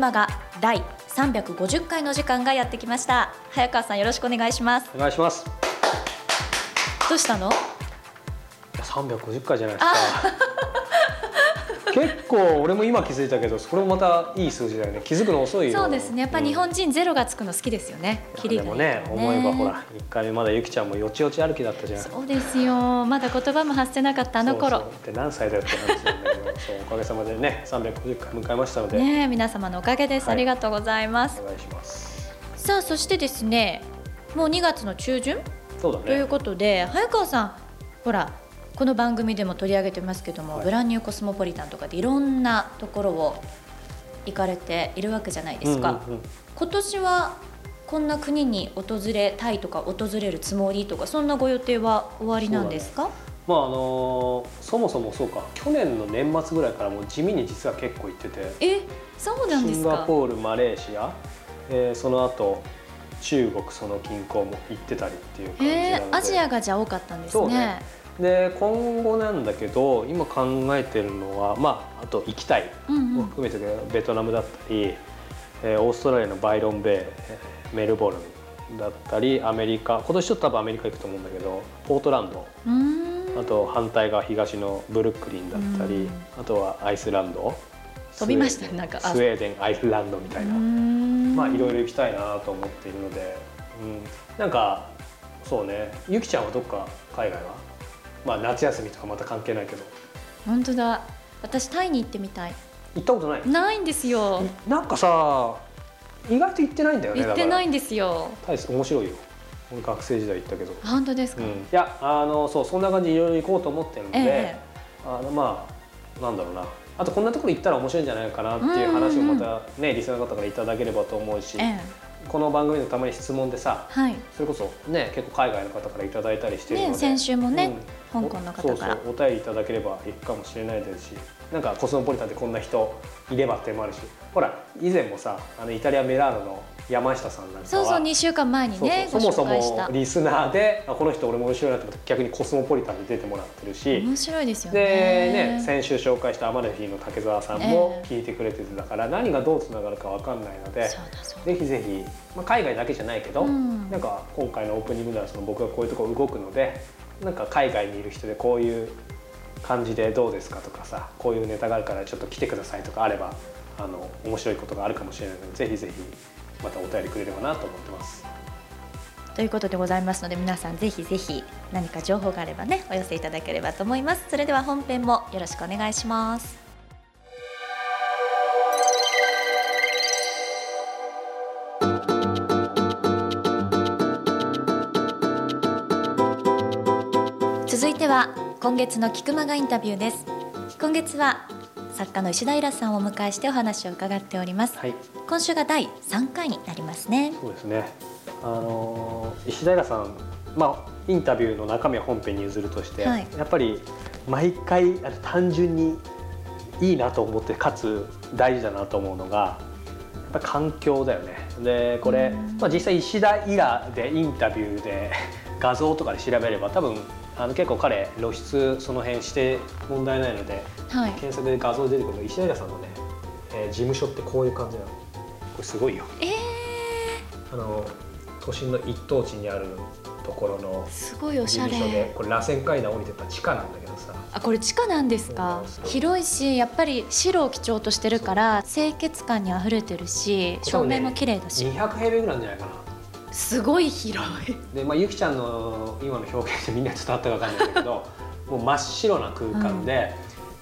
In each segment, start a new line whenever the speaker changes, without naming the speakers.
りです菊間が第350回の時間がやってきました。早川さんよろしくお願いします。
お願いします。
どうしたの
？350回じゃないですか結構俺も今気づいたけどそれもまたいい数字だよね。気づくの遅いよ。
そうですね。やっぱり日本人ゼロがつくの好きですよね、
うん、でもね思えばほら1回目まだゆきちゃんもよちよち歩きだったじゃん。
そうですよ。まだ言葉も発せなかったあの頃。
って何歳だよって話なんだけどそうおかげさまでね350回迎えましたので。
ね皆様のおかげです、はい、ありがとうございます。
お願いします。
さあそしてですねもう2月の中旬？
そうだね。
ということで早川さんほらこの番組でも取り上げてますけども、はい、ブランニューコスモポリタンとかでいろんなところを行かれているわけじゃないですか。うんうんうん、今年はこんな国に訪れたいとか訪れるつもりとかそんなご予定は終わりなんですか、
まああのー、そもそもそうか去年の年末ぐらいからもう地味に実は結構行ってて。
えそうなんですか？
シンガポールマレーシア、えー、その後中国その近郊も行ってたりっていう感じなので、え
ー、アジアがじゃ多かったんですね
で今後なんだけど今考えてるのは、まあ、あと行きたいも含めてベトナムだったり、えー、オーストラリアのバイロンベイメルボルンだったりアメリカ今年ちょっと多分アメリカ行くと思うんだけどポートランドあと反対側東のブルックリンだったりあとはアイスランド
飛びましたなんか。
スウェーデンアイスランドみたいな。まあいろいろ行きたいなと思っているので、うん、なんかそうねゆきちゃんはどっか海外は？まあ夏休みとかまた関係ないけど。
本当だ。私タイに行ってみたい。
行ったことない
ないんですよ。
なんかさ意外と行ってないんだよね
行ってないんですよ。
タイ面白いよ。俺学生時代行ったけど。
本当ですか、うん、い
やあのそうそんな感じでいろいろ行こうと思ってるので、えあのまあなんだろうな。あとこんなところ行ったら面白いんじゃないかなっていう話をまたね、リスナーの方からいただければと思うし、え。この番組のたまに質問でさ、はい、それこそね結構海外の方からいただいたりしてるので、
ね、先週もね、うん、香港の方から。
そうそうお便りいただければいくかもしれないですしなんかコスモポリタンってこんな人いればってもあるしほら以前もさあのイタリア・メラーノの山下さんなんか
そうそう2週間前にね
そもそもリスナーでこの人俺も面白いなと思って逆にコスモポリタンで出てもらってるし
面白いですよね。
でね先週紹介したアマルフィの竹澤さんも聞いてくれててだから何がどうつながるか分かんないので、ぜひぜひ、まあ、海外だけじゃないけど、うん、なんか今回のオープニングではその僕がこういうところ動くのでなんか海外にいる人でこういう感じでどうですかとかさこういうネタがあるからちょっと来てくださいとかあればあの面白いことがあるかもしれないのでぜひぜひまたお便りくれればなと思ってます。
ということでございますので皆さんぜひぜひ何か情報があればねお寄せいただければと思いますそれでは本編もよろしくお願いします続いては今月の菊間がインタビューです。今月は作家の石平さんをお迎えしてお話を伺っております、はい、今週が第3回になりますね。
そうですね。あの石平さんまあインタビューの中身は本編に譲るとして、はい、やっぱり毎回単純にいいなと思ってかつ大事だなと思うのがやっぱ環境だよね。でこれ、まあ、実際石田イラでインタビューで画像とかで調べれば多分あの結構彼露出その辺して問題ないので、はい、検索で画像出てくる石平さんのね、えー、事務所ってこういう感じなの。これすごいよ。
えー、
あの都心の一等地にあるところの
すごいおしゃれ。
これ螺旋階段降りてた地下なんだけどさ。
あこれ地下なんですか？広いしやっぱり白を基調としてるから清潔感にあふれてるし照明も綺麗だし、
ね、200平米ぐらいじゃないかな
すごい広い。
で、まあ、ゆきちゃんの今の表現でみんなちょっとあったか分かんないんだけど もう真っ白な空間で、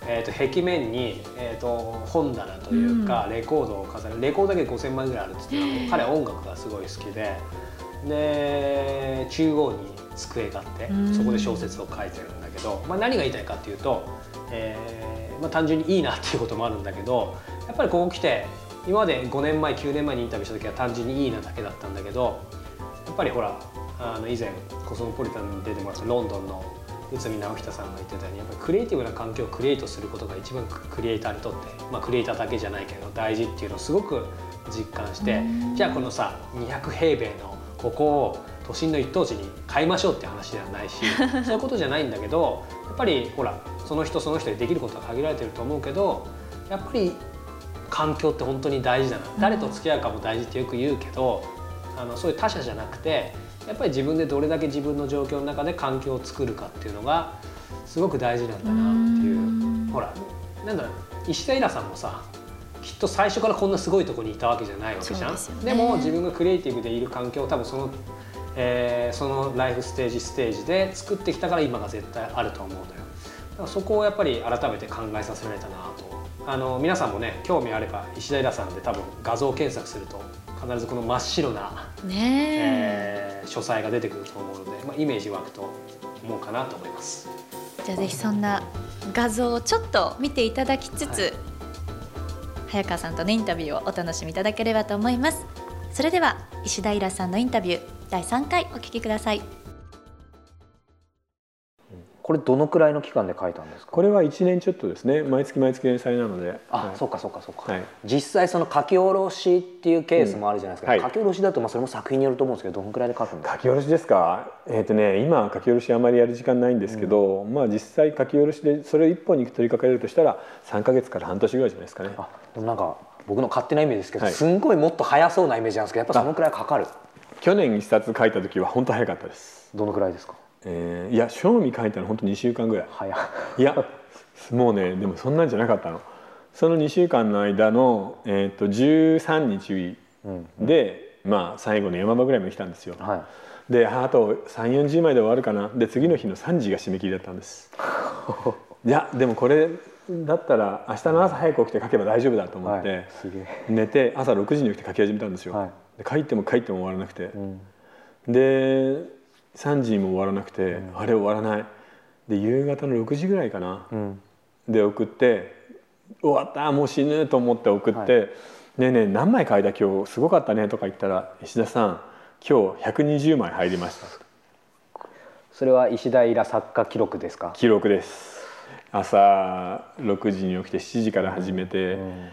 うん、えーと、壁面に、えーと、本棚というか、レコードを飾る。レコードだけで5000枚ぐらいあるって言って彼は音楽がすごい好きで。で中央に机があってそこで小説を書いてるんだけど、まあ、何が言いたいかっていうと、えーまあ、単純にいいなっていうこともあるんだけどやっぱりここ来て今まで5年前9年前にインタビューした時は単純にいいなだけだったんだけどぱりほらあの以前コスモポリタンに出てますロンドンの内海直人さんが言ってたようにやっぱりクリエイティブな環境をクリエイトすることが一番クリエイターにとって、まあ、クリエイターだけじゃないけど大事っていうのをすごく実感してじゃあこのさ200平米のここを都心の一等地に買いましょうって話ではないし そういうことじゃないんだけどやっぱりほらその人その人でできることは限られてると思うけどやっぱり環境って本当に大事だな、誰と付き合うかも大事ってよく言うけどあのそういう他者じゃなくてやっぱり自分でどれだけ自分の状況の中で環境を作るかっていうのがすごく大事なんだなっていう。ほらなんだろう石田イラさんもさきっと最初からこんなすごいところにいたわけじゃないわけじゃん。で,、も自分がクリエイティブでいる環境を多分その、えー、そのライフステージステージで作ってきたから今が絶対あると思うんだよ。だからそこをやっぱり改めて考えさせられたなと。あの皆さんもね興味あれば石田イラさんで多分画像検索すると必ずこの真っ白な、ねえ。ー、書斎が出てくると思うので、まあ、イメージ湧くと思うかなと思います。
じゃあぜひそんな画像をちょっと見ていただきつつ、はい、早川さんとのインタビューをお楽しみいただければと思います。それでは石田イラさんのインタビュー第3回お聞きください
これどのくらいの期間で書いたんですか？
これは1年ちょっとですね。毎月毎月連載なので。
あ、はい、そうかそうかそうか、はい、実際その書き下ろしっていうケースもあるじゃないですか、うん。はい、書き下ろしだとまあそれも作品によると思うんですけどどのくらいで書くんですか？
書き下ろしですか？えっ、ー、とね今書き下ろしあまりやる時間ないんですけど、うん、まあ実際書き下ろしでそれ一本に取り掛かれるとしたら3か月から半年ぐらいじゃないですかね。あ
でもなんか僕の勝手なイメージですけど、すんごいもっと早そうなイメージなんですけどやっぱそのくらいかかる？
去年一冊書いた時は本当早かったです。
どのくらいですか？
えー、いや賞味書いたの本当2週間ぐらい。早いやもうねでもそんなんじゃなかったの。その2週間の間の、えーと、13日で、うん、まあ最後の山場ぐらいまで来たんですよ、はい、であと3 4 0枚で終わるかな。で次の日の3時が締め切りだったんです。いやでもこれだったら明日の朝早く起きて書けば大丈夫だと思って、はい、寝て朝6時に起きて書き始めたんですよ、はい、で書いても書いても終わらなくて、うん、で3時にも終わらなくて、あれ終わらない。で夕方の6時ぐらいかな、で送って終わったもう死ぬと思って送って「はい、ねえねえ何枚書いた今日すごかったね」とか言ったら「石田さん今日120枚入りました」
それは石田イラ作家記録ですか？
記録です。朝6時に起きて7時から始めて、うん、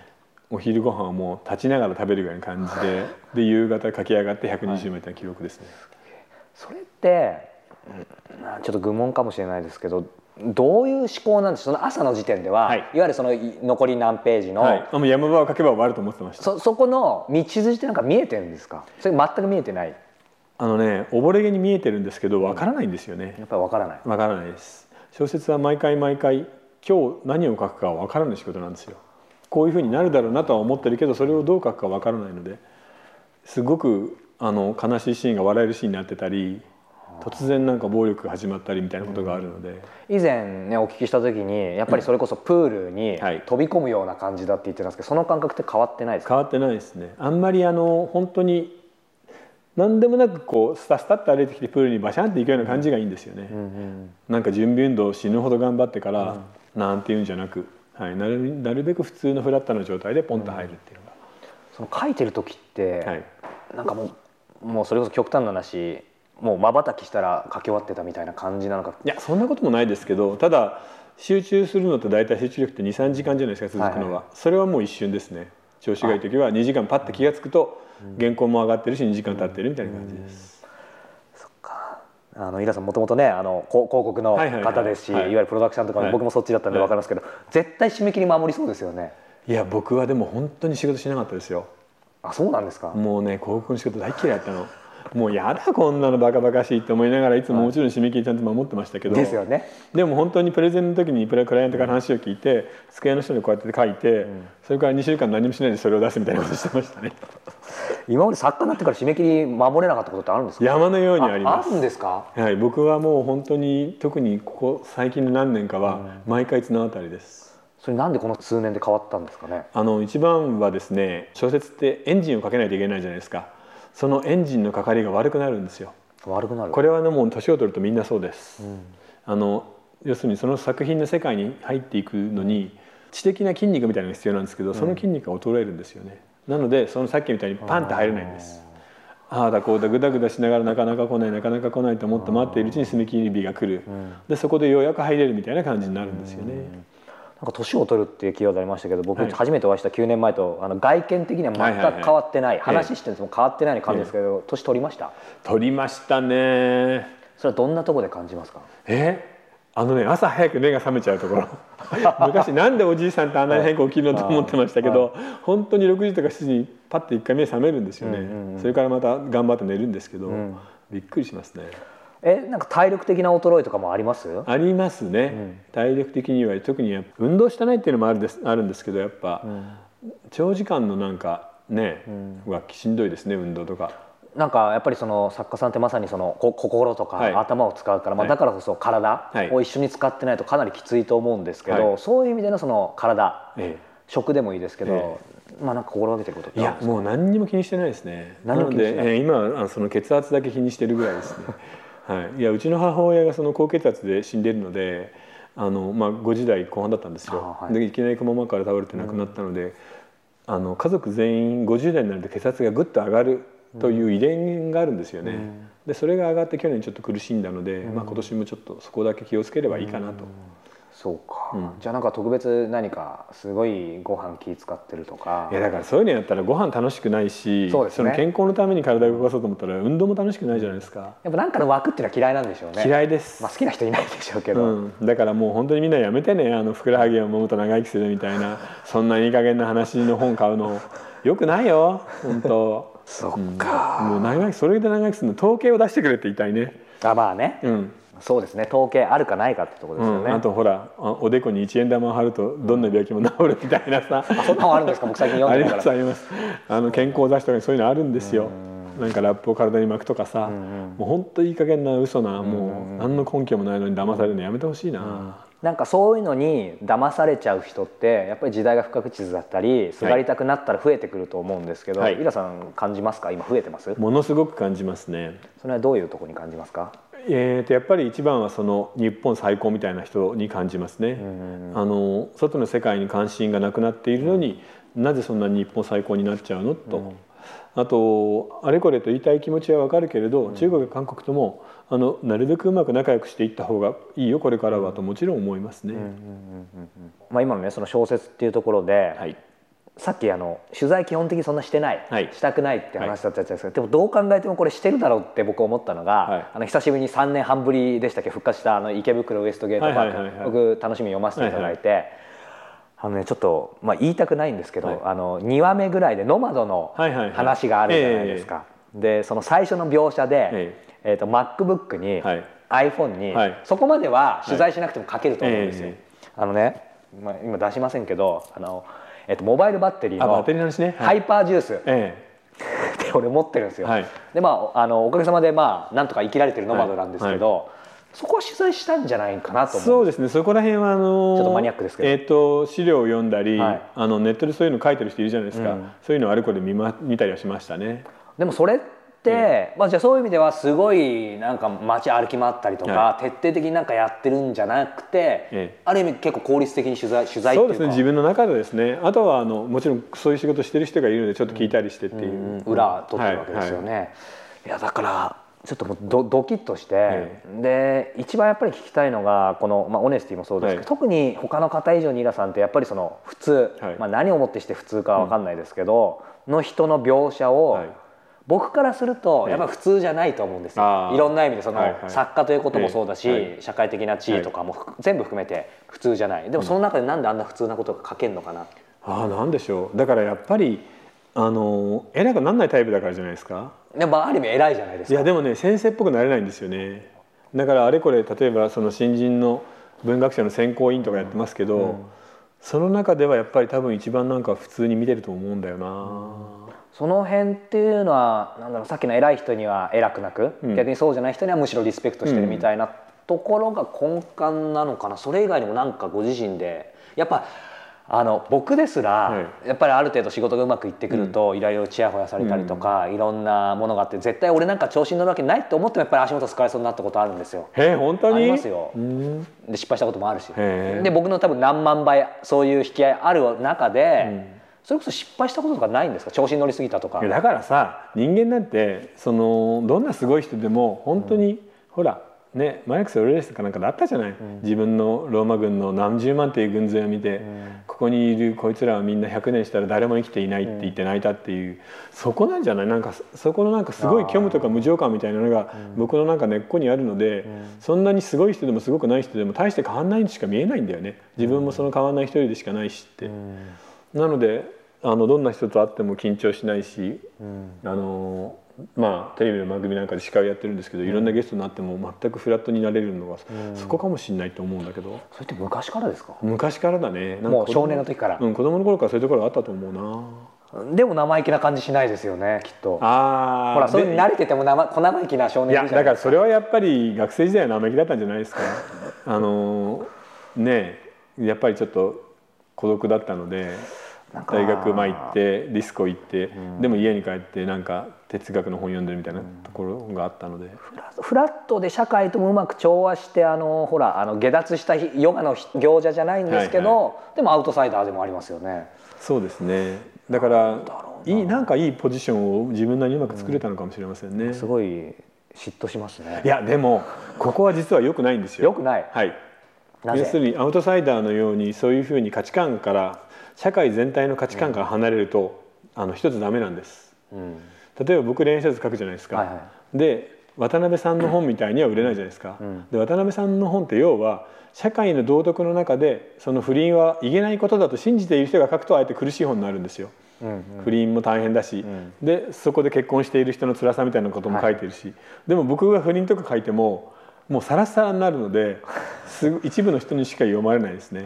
お昼ご飯はもう立ちながら食べるぐらいの感じで で夕方書き上がって120枚という記録ですね。はい
それってちょっと愚問かもしれないですけどどういう思考なんですその朝の時点では、はい、いわゆるその残り何ページの、はい、
もう山場を書けば終わると思ってました
そそこの道筋ってなんか見えてるんですか？それ全く見えてない？
あのね溺れ毛に見えてるんですけどわからないんですよね、
うん、やっぱりわからない。
わからないです。小説は毎回毎回今日何を書くかわからない仕事なんですよ。こういうふうになるだろうなとは思ってるけどそれをどう書くかわからないのですごくあの悲しいシーンが笑えるシーンになってたり突然なんか暴力が始まったりみたいなことがあるので、
以前ねお聞きした時にやっぱりそれこそプールに飛び込むような感じだって言ってたんですけどその感覚って変わってないです
か？変わってないですね。あんまりあの本当に何でもなくこうスタスタって歩いてきてプールにバシャンって行くような感じがいいんですよね、うんうん、なんか準備運動死ぬほど頑張ってから、なんていうんじゃなく、はい、なるなるべく普通のフラットな状態でポンと入るっていうのが、
その書いてる時って、はい、なんかもうもうそれこそ極端な話もうまばたきしたら書き終わってたみたいな感じなのか。
いやそんなこともないですけどただ集中するのと大体集中力って23時間じゃないですか続くのは、はいはい、それはもう一瞬ですね。調子がいい時は2時間パッと気が付くと原稿も上がってるし2時間経ってるみたいな感じです。
そっか。あの井田さんもともとねあの広告の方ですし、い。わゆるプロダクションとか、僕もそっちだったんで分かりますけど、絶対締め切り守りそうですよね。
いや僕はでも本当に仕事しなかったですよ
あそうなんですか？
もうね広告の仕事大嫌いだったの。もうやだこんなのバカバカしいって思いながらいつももちろん締め切りちゃんと守ってましたけど、
ですよね。
でも本当にプレゼンの時にクライアントから話を聞いて机の人にこうやって書いて、うん、それから2週間何もしないでそれを出すみたいなことしてましたね。
今まで作家になってから締め切り守れなかったことってあるんですか？
山のようにあります。
あるんですか？
はい僕はもう本当に特にここ最近の何年かは毎回綱渡りです、
それなんでこの数年で変わったんですかね？
あの一番はですね小説ってエンジンをかけないといけないじゃないですか。そのエンジンのかかりが悪くなるんですよ。
悪くなる。
これはねもう年を取るとみんなそうです、うん、あの要するにその作品の世界に入っていくのに知的な筋肉みたいなのが必要なんですけどその筋肉が衰えるんですよね、うん、なのでそのさっきみたいにパンって入れないんです。ああだこうだぐだぐだしながらなかなか来ないなかなか来ないと思って待っているうちに締め切り日が来る、うん、でそこでようやく入れるみたいな感じになるんですよね、
なんか年を取るっていうキーワードありましたけど僕初めてお会いした9年前とあの外見的には全く変わってない,、話してるも変わってない感じですけど、年取りました？
取りましたね。
それはどんなところで感じますか？
え？あのね朝早く目が覚めちゃうところ。昔なんでおじいさんってあんなに早く起きるのと思ってましたけど本当に6時とか7時にパッて一回目覚めるんですよね、それからまた頑張って寝るんですけど、うん、びっくりしますね。
えなんか体力的な衰えとかもあります？
ありますね、うん、体力的には特に運動してないっていうのもあるですあるんですけどやっぱ、うん、長時間のなんかね、うん、はしんどいですね運動とか。
なんかやっぱりその作家さんってまさにその心とか頭を使うから、はい、まあ、だからこそ体を一緒に使ってないとかなりきついと思うんですけど、はい、そういう意味でのその体、ええ、食でもいいですけど、ええ、まあなんか心がけてること
いやもう何にも気にしてないですね。ない。えー、今はその血圧だけ気にしてるぐらいですね。はい、いやうちの母親がその高血圧で死んでるのであの、まあ、50代後半だったんですよ、はい、でいきなりこのままから倒れて亡くなったので、うん、あの家族全員50代になると血圧がぐっと上がるという遺伝があるんですよね、うん、でそれが上がって去年ちょっと苦しんだので、うん、まあ、今年もちょっとそこだけ気をつければいいかなと。
そうか、うん、じゃあなんか特別何かすごいご飯気使ってるとか。
いやだからそういうのやったらご飯楽しくないしそ、ね,、の健康のために体を動かそうと思ったら運動も楽しくないじゃないですか。
やっぱなんかの枠っていうのは嫌いなんでしょうね。
嫌いです、
まあ、好きな人いないでしょうけど、う
ん、だからもう本当にみんなやめてねあのふくらはぎを揉むと長生きするみたいな そんないい加減な話の本買うの。よくないよ。本当。
そっか、
うん、もう長生きそれで長生きするの統計を出してくれって言いたいね。
あまあね、うんそうですね。統計あるかないかってとこですよね、うん、
あとほらおでこに一円玉を貼るとどんな病気も治るみたいなさ、
うん、そんなのあるんですか？僕最近読んで
ありますあります。あの健康雑誌とかにそういうのあるんですよ。なんかラップを体に巻くとかさ、もう本当いい加減な嘘なもう何の根拠もないのに騙されるのやめてほしいな、
なんかそういうのに騙されちゃう人ってやっぱり時代が不確実だったりすがりたくなったら増えてくると思うんですけど、はい、イラさん感じますか？今増えてます？
ものすごく感じますね。
それはどういうところに感じますか？
えー、とやっぱり一番はその日本最高みたいな人に感じますね。あの外の世界に関心がなくなっているのに、なぜそんなに日本最高になっちゃうの？と、あとあれこれと言いたい気持ちはわかるけれど、中国韓国ともあのなるべくうまく仲良くしていった方がいいよこれからはともちろん思いますね。
まあ今のねその小説っていうところで、はい、さっきあの取材基本的にそんなしてない、はい、したくないって話だったじゃないですか、はい、でもどう考えてもこれしてるだろうって僕思ったのが、はい、あの久しぶりに3年半ぶりでしたっけ復活したあの池袋ウエストゲートパーク、僕楽しみに読ませていただいて。はいはいあのね、ちょっと、まあ、言いたくないんですけど、あの2話目ぐらいでノマドの話があるじゃないですか。でその最初の描写で、えーと、MacBook に、iPhone に、そこまでは取材しなくても書けると思うんですよ。あのね、まあ、今出しませんけどあのえっと、モバイルバッテリーのハイパージュース、ええ、で俺持ってるんですよ、はい、でまああのおかげさまでまあなんとか生きられてるノマドなんですけど、はい。はい、そこは取材したんじゃないかなと
そうですね。そこら辺はあの
ちょっとマニアックですけど、
えーと、資料を読んだり、あのネットでそういうの書いてる人いるじゃないですか、うん、そういうのをあれこれ見,、ま、見たりはしましたね。
でもそれ、まあ、じゃあそういう意味ではすごいなんか街歩き回ったりとか、はい、徹底的になんかやってるんじゃなくて、ええ、ある意味結構効率的に取材取材
そうですね。自分の中でですね。あとはあのもちろんそういう仕事してる人がいるのでちょっと聞いたりしてっていう、うん
うん、裏取ってるわけですよね、はいはい、い。やだからちょっともうドドキッとして、ええ、で一番やっぱり聞きたいのがこの、まあ、オネスティもそうですけど、はい、特に他の方以上にイラさんってやっぱりその普通、はい、まあ、何をもってして普通かは分かんないですけど、うん、の人の描写を、はい僕からするとやっぱ普通じゃないと思うんですよ、いろんな意味でその作家ということもそうだし、社会的な地位とかも全部含めて普通じゃない。でもその中でなんであんな普通なことが書けるのかな、
ああなんでしょう。だからやっぱりあの偉くなんないタイプだからじゃないですか？
でもある意味偉いじゃないですか。
いやでもね先生っぽくなれないんですよね。だからあれこれ例えばその新人の文学者の選考委員とかやってますけど、うんうん、その中ではやっぱり多分一番なんか普通に見てると思うんだよな、うん
その辺っていうのはなんだろうさっきの偉い人には偉くなく、うん、逆にそうじゃない人にはむしろリスペクトしてるみたいなところが根幹なのかな。それ以外にもなんかご自身でやっぱあの僕ですら、はい、やっぱりある程度仕事がうまくいってくると、いろいろちやほやされたりとか、うん、いろんなものがあって絶対俺なんか調子に乗るわけないって思ってもやっぱり足元使われそうになったことあるんですよ。
へ本当に？
ありますよ。で失敗したこともあるし。で僕の多分何万倍そういう引き合いある中で。うん。それこそ失敗したこととかないんですか？調子に乗りすぎたとか。
だからさ人間なんてそのどんなすごい人でも本当に、うん、ほらねマリックス・オレレスかなんかであったじゃない、うん、自分のローマ軍の何十万という軍勢を見て、うん、ここにいるこいつらはみんな100年したら誰も生きていないって言って泣いたっていう、そこなんじゃない？なんかそこのなんかすごい虚無とか無情感みたいなのが僕のなんか根っこにあるので、そんなにすごい人でもすごくない人でも大して変わんないにしか見えないんだよね。自分もその変わんない一人でしかないしって。なのであのどんな人と会っても緊張しないし、あのまあテレビの番組なんかで司会をやってるんですけど、いろんなゲストになっても全くフラットになれるのが、そこかもしれないと思うんだけど。
それって昔からですか？
昔からだね。
もう少年の時から、
うん、子供の頃からそういうところがあったと思う
な。でも生意気な感じしないですよねきっと。ああほらそれに慣れてても生小生意気な少年いや
だからそれはやっぱり学生時代は生意気だったんじゃないですか。あのねやっぱりちょっと孤独だったので大学ま行ってディスコ行って、うん、でも家に帰ってなんか哲学の本読んでるみたいなところがあったので、
フラットで社会ともうまく調和してあのほらあの下脱したヨガの行者じゃないんですけど、はいはい、でもアウトサイダーでもありますよね。
そうですねだからいいなんかいいポジションを自分なりにうまく作れたのかもしれませんね。
うん、すごい嫉妬しますね。
いやでもここは実は良くないんですよ。
良くない。
はい。要するにアウトサイダーのようにそういうふうに価値観から社会全体の価値観から離れると、うん、あの一つダメなんです、うん、例えば僕連載書くじゃないですか、はいはい、で渡辺さんの本みたいには売れないじゃないですか、うん、で渡辺さんの本って要は社会の道徳の中でその不倫はいけないことだと信じている人が書くとあえて苦しい本になるんですよ。うんうん、不倫も大変だし、うん、でそこで結婚している人の辛さみたいなことも書いてるし、はい、でも僕が不倫とか書いてももうサラサラになるのです一部の人にしか読まれないですね。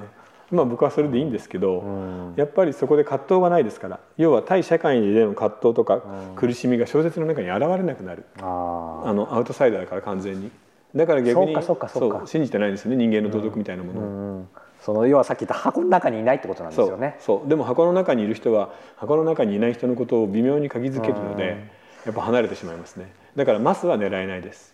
まあ僕はそれでいいんですけど、うん、やっぱりそこで葛藤がないですから。要は対社会での葛藤とか苦しみが小説の中に現れなくなる、うん、あのアウトサイダーだから完全に。だから逆にそう信じてないんですよね。人間の道徳みたいなものを。うん。
その要はさっき言った箱の中にいないってことなんですよね。
そう。でも箱の中にいる人は箱の中にいない人のことを微妙に鍵づけるのでやっぱ離れてしまいますね。だからマスは狙えないです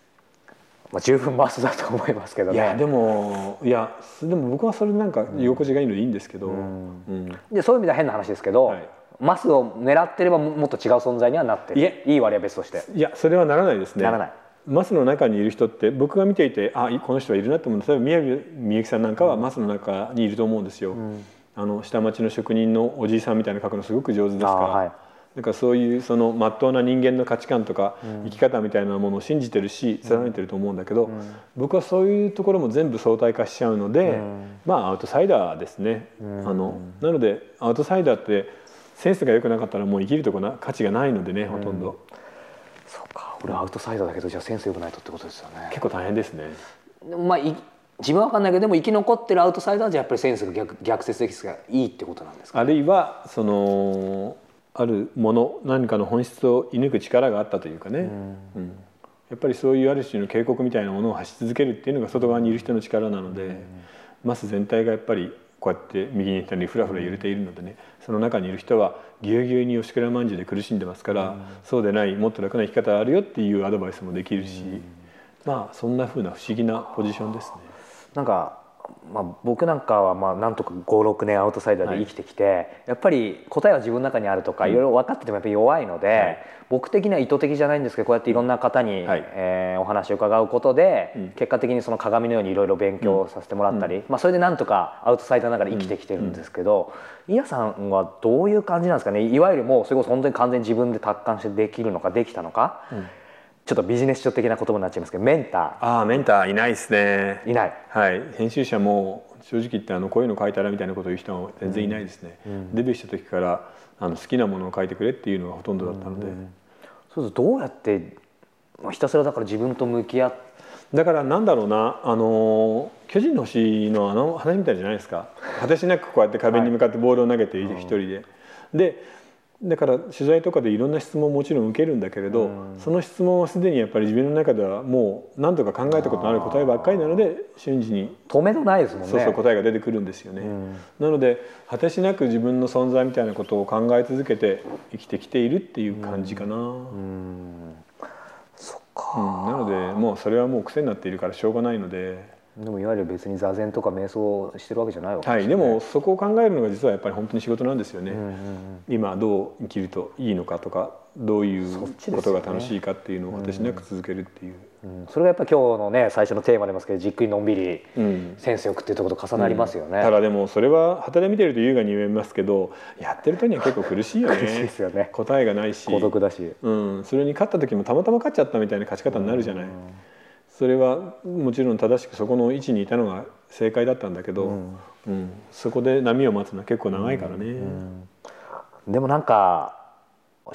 まあ、十分マスだと思いますけどね。
いやでもいやでも僕はそれなんか居心地がいいのでいいんですけど、
うん。うん、でそういう意味では変な話ですけど、はい、マスを狙ってればもっと違う存在にはなってる。いいい割合別として。
いやそれはならないですね。
ならない。
マスの中にいる人って僕が見ていてあこの人はいるなと思う例えば宮城みゆきさんなんかはマスの中にいると思うんですよ、うん、あの下町の職人のおじいさんみたいな書くのすごく上手ですから、はい、だからそういうその真っ当な人間の価値観とか生き方みたいなものを信じてるし貫いてると思うんだけど、僕はそういうところも全部相対化しちゃうので、まあアウトサイダーですね。あのなのでアウトサイダーってセンスが良くなかったらもう生きるとこな価値がないのでねほとんど。
そうか俺アウトサイダーだけどじゃあセンス良くないとってことですよね。
結構大変ですね。
まあ自分は分かんないけどでも生き残ってるアウトサイダーじゃやっぱりセンスが逆逆説的がいいってことなんですか、
ね、あるいはそのあるもの何かの本質を射抜く力があったというかね、うん、やっぱりそういうある種の警告みたいなものを発し続けるっていうのが外側にいる人の力なので、マス全体がやっぱりこうやって右に行ったりふらふら揺れているのでね。その中にいる人はぎゅうぎゅうに吉倉まんじゅうで苦しんでますから、そうでないもっと楽な生き方あるよっていうアドバイスもできるし、まあそんなふうな不思議なポジションですね。
なんかまあ、僕なんかはまあなんとか56年アウトサイダーで生きてきて、はい、やっぱり答えは自分の中にあるとかいろいろ分かっててもやっぱり弱いので、はい、僕的には意図的じゃないんですけどこうやっていろんな方に、はい、えー、お話を伺うことで、うん、結果的にその鏡のようにいろいろ勉強させてもらったり、うん、まあ、それでなんとかアウトサイダーながら生きてきてるんですけど、うん、イヤさんはどういう感じなんですかね？いわゆるもうそれこそ本当に完全に自分で達観してできるのかできたのか。ちょっとビジネス書的な言葉になっちゃいますけどメンター。
ああメンターいないですね。
いない。
はい。編集者も正直言ってあのこういうの書いたらみたいなことを言う人は全然いないですね、うん、デビューした時からあの好きなものを書いてくれっていうのがほとんどだったので、うん、
そうするとどうやってひたすらだから自分と向き合って
だからなんだろうなあの巨人の星のあの話みたいじゃないですか。果てしなくこうやって壁に向かってボールを投げてい。る一人で、はい、でだから取材とかでいろんな質問ももちろん受けるんだけれど、その質問はすでにやっぱり自分の中ではもう何とか考えたことのある答えばっかりなので瞬時に
止めのないですもんね。
そうそう答えが出てくるんですよね、なので果てしなく自分の存在みたいなことを考え続けて生きてきているっていう感じかな、うん。
そっか、
なのでもうそれはもう癖になっているからしょうがないので
でもいわゆる別に座禅とか瞑想してるわけじゃないわけ
です、ね、はい、でもそこを考えるのが実はやっぱり本当に仕事なんですよね、うんうんうん、今どう生きるといいのかとかどういうことが楽しいかっていうのを私なく続けるっていう。
うん、それがやっぱ今日のね最初のテーマでますけどじっくりのんびりセンスよくっていうところと重なりますよね、
うん、ただでもそれは旗で見てると優雅に言えますけどやってるとには結構苦しいよね。
苦しいですよね。
答えがないし。
孤独だし、
うん、それに勝った時もたまたま勝っちゃったみたいな勝ち方になるじゃない、それはもちろん正しくそこの位置にいたのが正解だったんだけど、うん。そこで波を待つのは結構長いからね、
でもなんか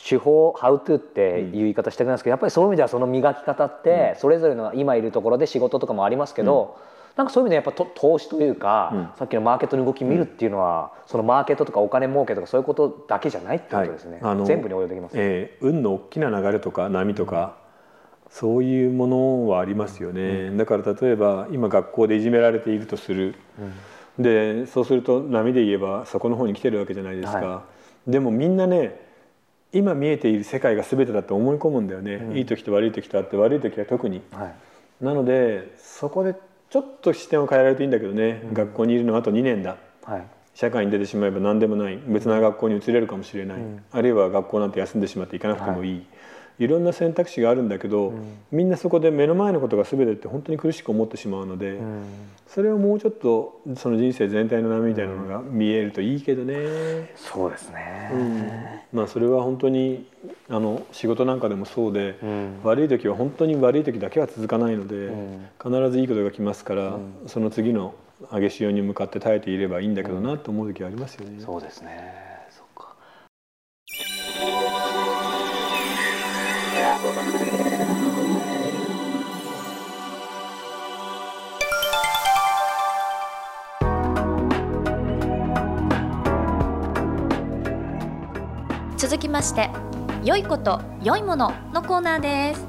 手法「How to」っていう言い方してくれますけどやっぱりそういう意味ではその磨き方ってそれぞれの今いるところで仕事とかもありますけど、なんかそういう意味でやっぱ投資というか、さっきのマーケットの動き見るっていうのは、そのマーケットとかお金儲けとかそういうことだけじゃないってことですね、はい、全部に応用できます、
えー、運の大きな流れとか波とか、そういうものはありますよね、だから例えば今学校でいじめられているとする、でそうすると波で言えばそこの方に来てるわけじゃないですか、はい、でもみんなね今見えている世界が全てだと思い込むんだよね、うん、いい時と悪い時とあって悪い時は特に、はい、なのでそこでちょっと視点を変えられていいんだけどね、うん、学校にいるのはあと2年だ、はい、社会に出てしまえば何でもない。別な学校に移れるかもしれない、うん、あるいは学校なんて休んでしまって行かなくてもいい、はいいろんな選択肢があるんだけど、うん、みんなそこで目の前のことが全てって本当に苦しく思ってしまうので、うん、それをもうちょっとその人生全体の波みたいなのが見えるといいけどね、うん、
そうですね、
まあそれは本当にあの仕事なんかでもそうで、悪い時は本当に悪い時だけは続かないので、必ずいいことが来ますから、その次の上げ潮に向かって耐えていればいいんだけどなと思う時はありますよね。
そうですね
続きまして良いこと良いもののコーナーです。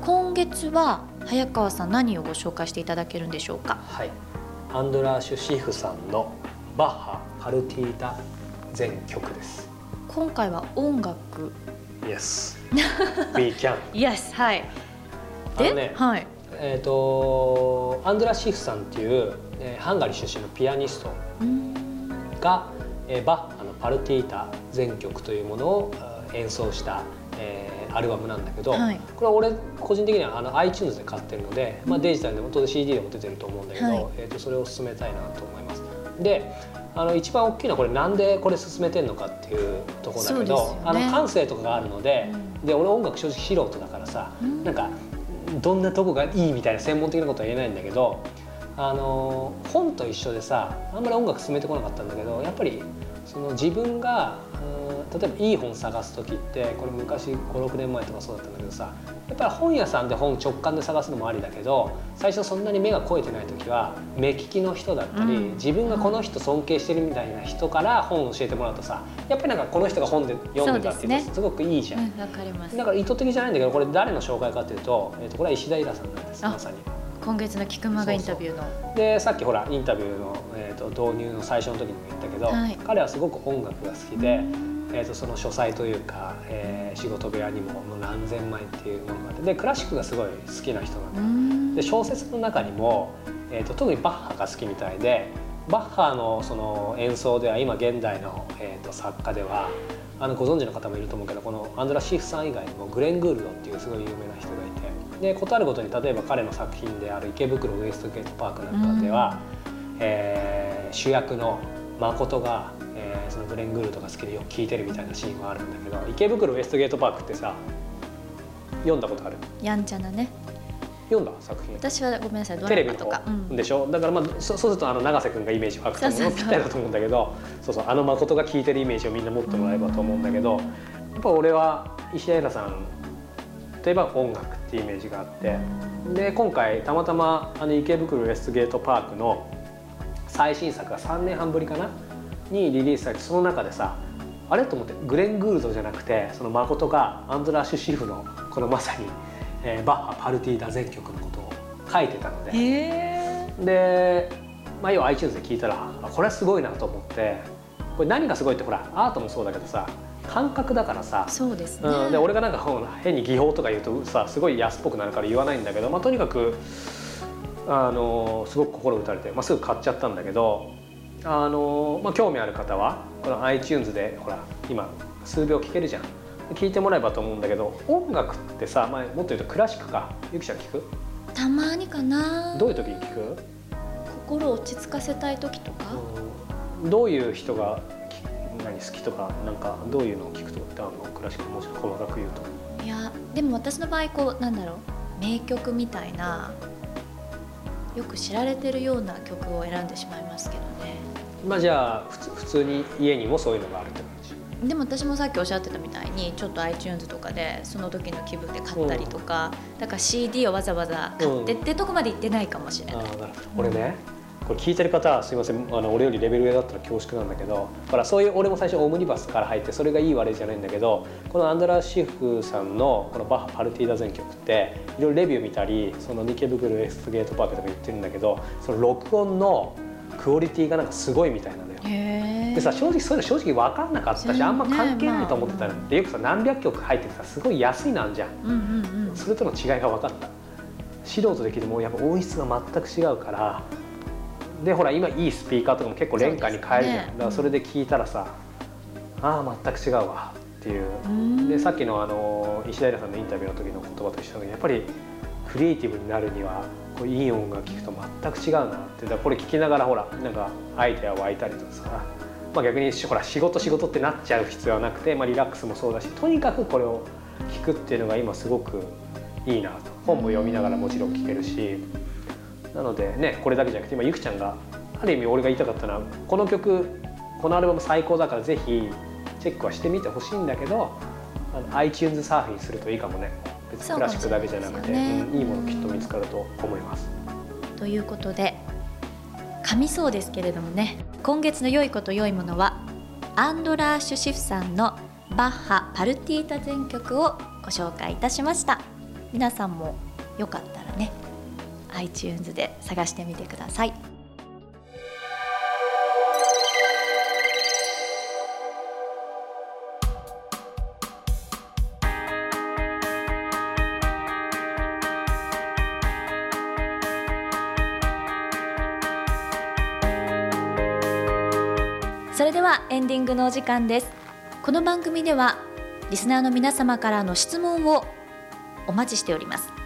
今月は早川さん何をご紹介していただけるんでしょうか？
はい。アンドラーシュ・シーフさんのバッハ・パルティータ全曲です。
今回は音楽。
Yes We can
Yes はい。で、ね、はい。
えっ、ー、とアンドラ・シーフさんっていう、えー、ハンガリー出身のピアニストが、えー、バッハのパルティータ全曲というものを演奏した、えー、アルバムなんだけど、はい、これは俺個人的にはあの iTunes で買ってるので、まあ、デジタルでも当然 CD でも出てると思うんだけど、はい、えー、とそれを進めたいなと思います。であの一番大きいのはこれなんでこれ進めてんのかっていうところだけど、ね、あの感性とかがあるのでうん、で俺音楽正直素人だからさ、うん、なんかどんなとこがいいみたいな専門的なことは言えないんだけどあの本と一緒でさあんまり音楽進めてこなかったんだけどやっぱりその自分が例えばいい本探す時ってこれ昔56年前とかそうだったんだけどさやっぱり本屋さんで本直感で探すのもありだけど最初そんなに目が肥えてない時は目利きの人だったり、うん、自分がこの人尊敬してるみたいな人から本を教えてもらうとさやっぱりなんかこの人が本で読んでたっていうとすごくいいじゃん、
ねうん、かります。
だから意図的じゃないんだけどこれ誰の紹介かっていうと,、えー、とこれは石田イラさんなんですまさに。
今月の菊間がインタビューの。
でさっきほらインタビューの、えーと、導入の最初の時にも言ったけど、はい、彼はすごく音楽が好きで、えーと、その書斎というか、えー、仕事部屋にももう何千枚っていうものがあってでクラシックがすごい好きな人なんだで小説の中にも、えーと、特にバッハが好きみたいでバッハのその演奏では今現代の、えー、と作家ではあのご存知の方もいると思うけどこのアンドラ・シーフさん以外にもグレン・グールドっていうすごい有名な人がいてで事あるごとに例えば彼の作品である池袋ウエストゲートパークなんかでは、えー、主役の誠がえー、そのグレン・グルとか好きでよく聞いてるみたいなシーンはあるんだけど池袋ウエストゲートパークってさ読んだことある？
やんちゃなね。
読んだ作品？
私はごめんなさい
テレビとか、うん、でしょ？だからまあそそうするとあの永瀬君がイメージ湧くと思うぴったりだと思うんだけどそうそうあの誠が聞いてるイメージをみんな持ってもらえばと思うんだけどやっぱ俺は石田エさんえば音楽っていうイメージがあって。で今回たまたまあの池袋ウエストゲートパークの最新作が3年半ぶりかな？にリリースされてその中でさあれ？と思ってグレン・グールドじゃなくてその誠がアンドラッシュ・シフのこのまさに、えー、バッハ・パルティーダ全曲のことを書いてたので。で、まあ、要は iTunes で聞いたらこれはすごいなと思って。これ何がすごいってほらアートもそうだけどさ感覚だからさ。
そうですね、
うん、で俺がなんか変に技法とか言うとさすごい安っぽくなるから言わないんだけど、まあ、とにかくあのすごく心打たれて、まあ、すぐ買っちゃったんだけどあのまあ、興味ある方はこの iTunes でほら今数秒聞けるじゃん。聞いてもらえばと思うんだけど音楽ってさ、まあ、もっと言うとクラシックか。ゆきちゃん聞く？
たまにかな。
どういう時に聞く？
心を落ち着かせたい時とか、
どういう人が何好きとかなんかどういうのを聞くとかってあるの？もうちょっと細かく言う
と。いやでも私の場合こうなんだろう。名曲みたいなよく知られてるような曲を選んでしまいますけどね。
まあじゃあ普通に家にもそういうのがあるって感
じでも私もさっきおっしゃってたみたいにちょっと iTunes とかでその時の気分で買ったりとか、うん、だから CD をわざわざ買ってってとこまで行ってないかもしれない。うん、
俺ね、これ聞いてる方すいませんあの俺よりレベル上だったら恐縮なんだけどほらそういう俺も最初オムニバスから入ってそれがいい悪いじゃないんだけどこのアンドラ・シフさんのこのバッハ・パルティーダ全曲っていろいろレビュー見たりその池袋エストゲートパークとか言ってるんだけどその録音のクオリティがなんかすごいみたいなのよ。でさ正直そういうの正直分かんなかったしあんま関係ないと思ってたのでよくさ何百曲入っててさすごい安いなんじゃん,、それとの違いが分かった。素人できてもやっぱ音質が全く違うからでほら今いいスピーカーとかも結構廉価に買えるじゃん、ね、だからそれで聞いたらさ、ああ全く違うわっていう。でさっきのあの石平さんのインタビューの時の言葉と一緒にやっぱりクリエイティブになるにはこういい音楽聴くと全く違うなって。だこれ聞きながらほらなんかアイデア湧いたりとかさ、まあ、逆にほら仕事仕事ってなっちゃう必要はなくて、まあ、リラックスもそうだしとにかくこれを聞くっていうのが今すごくいいなと。本も読みながらもちろん聞けるしなのでねこれだけじゃなくて今ゆきちゃんがある意味俺が言いたかったのはこの曲このアルバム最高だからぜひチェックはしてみてほしいんだけどあの iTunes サーフィンするといいかもね。別にクラシックだけじゃなくて、ねうん、いいものきっと見つかると思います。
ということで噛みそうですけれどもね今月の良いこと良いものはアンドラーシュ・シフさんのバッハ・パルティータ全曲をご紹介いたしました皆さんもよかった iTunes で探してみてください。それではエンディングのお時間ですこの番組ではリスナーの皆様からの質問をお待ちしております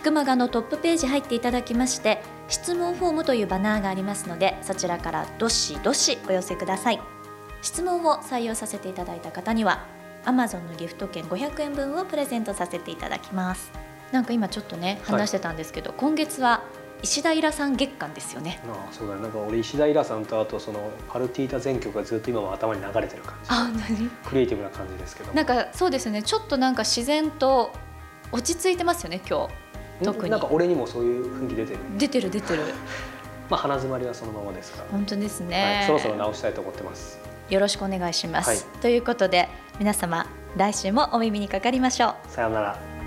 キクマガのトップページ入っていただきまして質問フォームというバナーがありますのでそちらからどしどしお寄せください。質問を採用させていただいた方には Amazon のギフト券500円分をプレゼントさせていただきます。なんか今ちょっとね話してたんですけど、はい、今月は石田イラさん月間ですよね。
ああそうだね。なんか俺石田イラさんとあとそのパルティータ全曲がずっと今も頭に流れてる感じ。
あ何？
クリエイティブな感じですけど。
なんかそうですね。ちょっとなんか自然と落ち着いてますよね今日特に。
なんか俺にもそういう雰囲気出てる。
出てる出てる。
まあ鼻詰まりはそのままですから。
本当ですね、
はい、そろそろ直したいと思ってます。
よろしくお願いします、はい、ということで皆様来週もお耳にかかりましょ
う。さようなら